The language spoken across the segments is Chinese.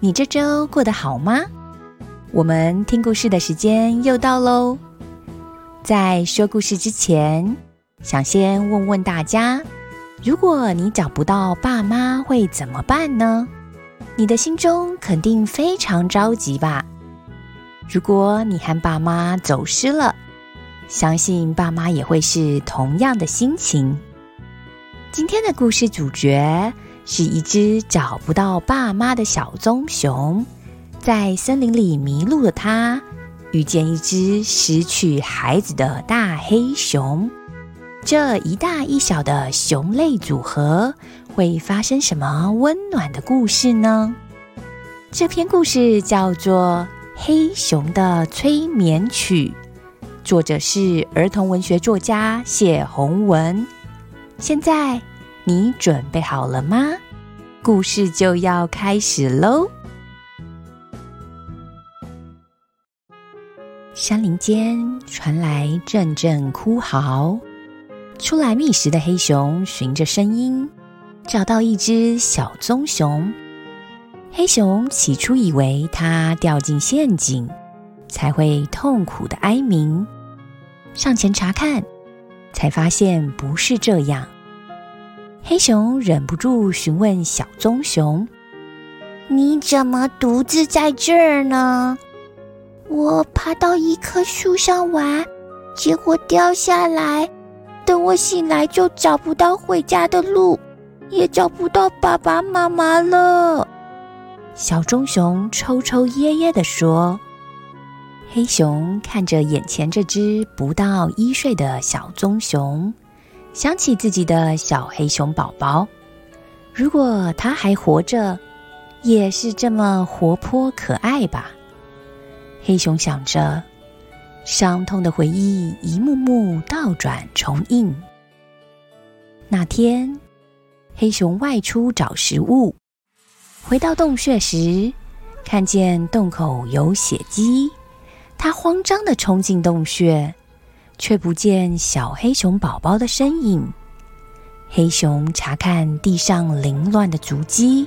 你这周过得好吗？我们听故事的时间又到喽。在说故事之前，想先问问大家：如果你找不到爸妈，会怎么办呢？你的心中肯定非常着急吧？如果你和爸妈走失了，相信爸妈也会是同样的心情。今天的故事主角是一只找不到爸妈的小棕熊，在森林里迷路的它，遇见一只失去孩子的大黑熊。这一大一小的熊类组合，会发生什么温暖的故事呢？这篇故事叫做《黑熊的催眠曲》。作者是儿童文学作家谢宏文。现在你准备好了吗？故事就要开始喽！山林间传来阵阵哭嚎，出来觅食的黑熊循着声音找到一只小棕熊。黑熊起初以为它掉进陷阱，才会痛苦的哀鸣。上前查看，才发现不是这样。黑熊忍不住询问小棕熊：“你怎么独自在这儿呢？”“我爬到一棵树上玩，结果掉下来。等我醒来，就找不到回家的路，也找不到爸爸妈妈了。”小棕熊抽抽噎噎地说。黑熊看着眼前这只不到一岁的小棕熊，想起自己的小黑熊宝宝，如果它还活着，也是这么活泼可爱吧。黑熊想着，伤痛的回忆一幕幕倒转重映。那天，黑熊外出找食物，回到洞穴时，看见洞口有血迹。他慌张地冲进洞穴，却不见小黑熊宝宝的身影。黑熊查看地上凌乱的足迹，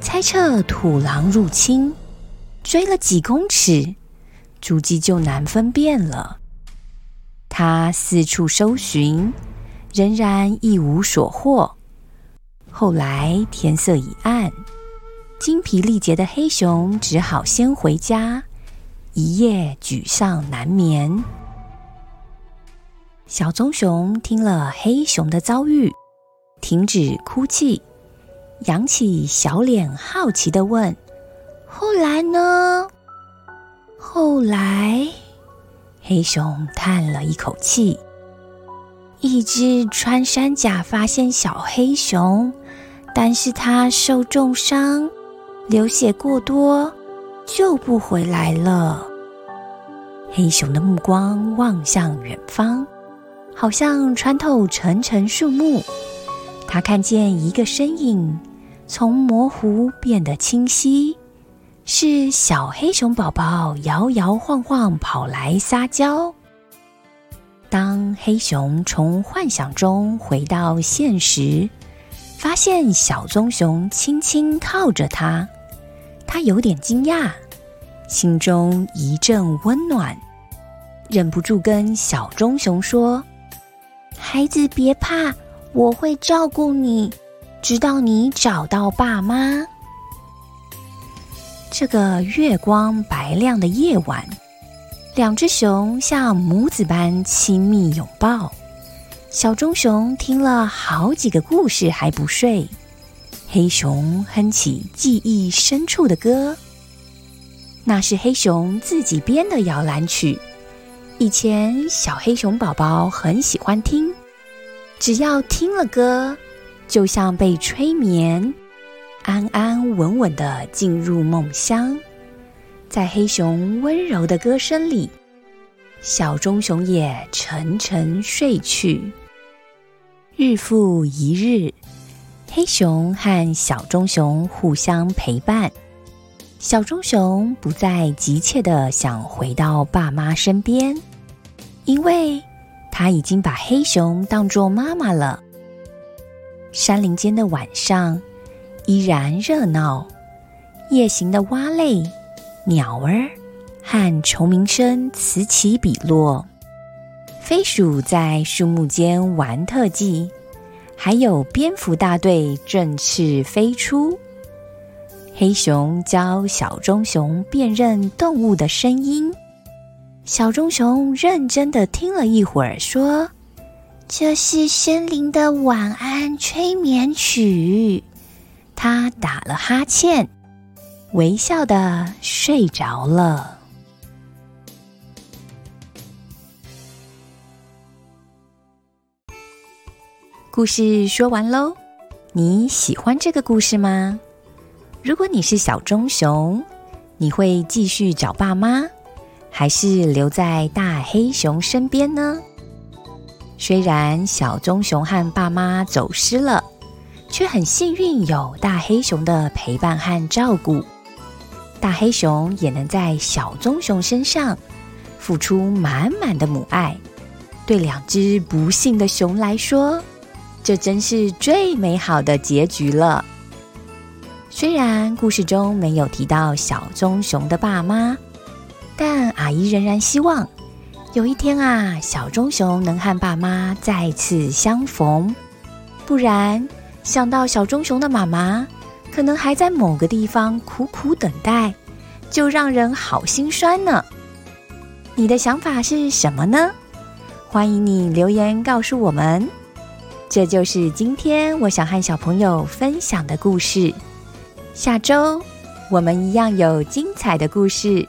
猜测土狼入侵。追了几公尺，足迹就难分辨了。他四处搜寻，仍然一无所获。后来天色已暗，精疲力竭的黑熊只好先回家。一夜沮丧难眠。小棕熊听了黑熊的遭遇，停止哭泣，扬起小脸，好奇的问：“后来呢？”后来，黑熊叹了一口气：“一只穿山甲发现小黑熊，但是它受重伤，流血过多。”救不回来了。黑熊的目光望向远方，好像穿透层层树木。他看见一个身影从模糊变得清晰，是小黑熊宝宝摇摇晃晃跑来撒娇。当黑熊从幻想中回到现实，发现小棕熊轻轻靠着它。他有点惊讶，心中一阵温暖，忍不住跟小棕熊说：“孩子别怕，我会照顾你，直到你找到爸妈。”这个月光白亮的夜晚，两只熊像母子般亲密拥抱。小棕熊听了好几个故事还不睡。黑熊哼起记忆深处的歌，那是黑熊自己编的摇篮曲。以前小黑熊宝宝很喜欢听，只要听了歌，就像被催眠，安安稳稳的进入梦乡。在黑熊温柔的歌声里，小棕熊也沉沉睡去。日复一日，黑熊和小棕熊互相陪伴。小棕熊不再急切的想回到爸妈身边，因为他已经把黑熊当作妈妈了。山林间的晚上依然热闹，夜行的蛙类、鸟儿和虫鸣声此起彼落。飞鼠在树木间玩特技，还有蝙蝠大队振翅飞出。黑熊教小棕熊辨认动物的声音，小棕熊认真的听了一会儿，说：“这是森林的晚安催眠曲。”他打了哈欠，微笑的睡着了。故事说完喽，你喜欢这个故事吗？如果你是小棕熊，你会继续找爸妈，还是留在大黑熊身边呢？虽然小棕熊和爸妈走失了，却很幸运有大黑熊的陪伴和照顾。大黑熊也能在小棕熊身上付出满满的母爱，对两只不幸的熊来说。这真是最美好的结局了。虽然故事中没有提到小棕熊的爸妈，但阿姨仍然希望有一天啊，小棕熊能和爸妈再次相逢。不然，想到小棕熊的妈妈可能还在某个地方苦苦等待，就让人好心酸呢。你的想法是什么呢？欢迎你留言告诉我们。这就是今天我想和小朋友分享的故事。下周我们一样有精彩的故事，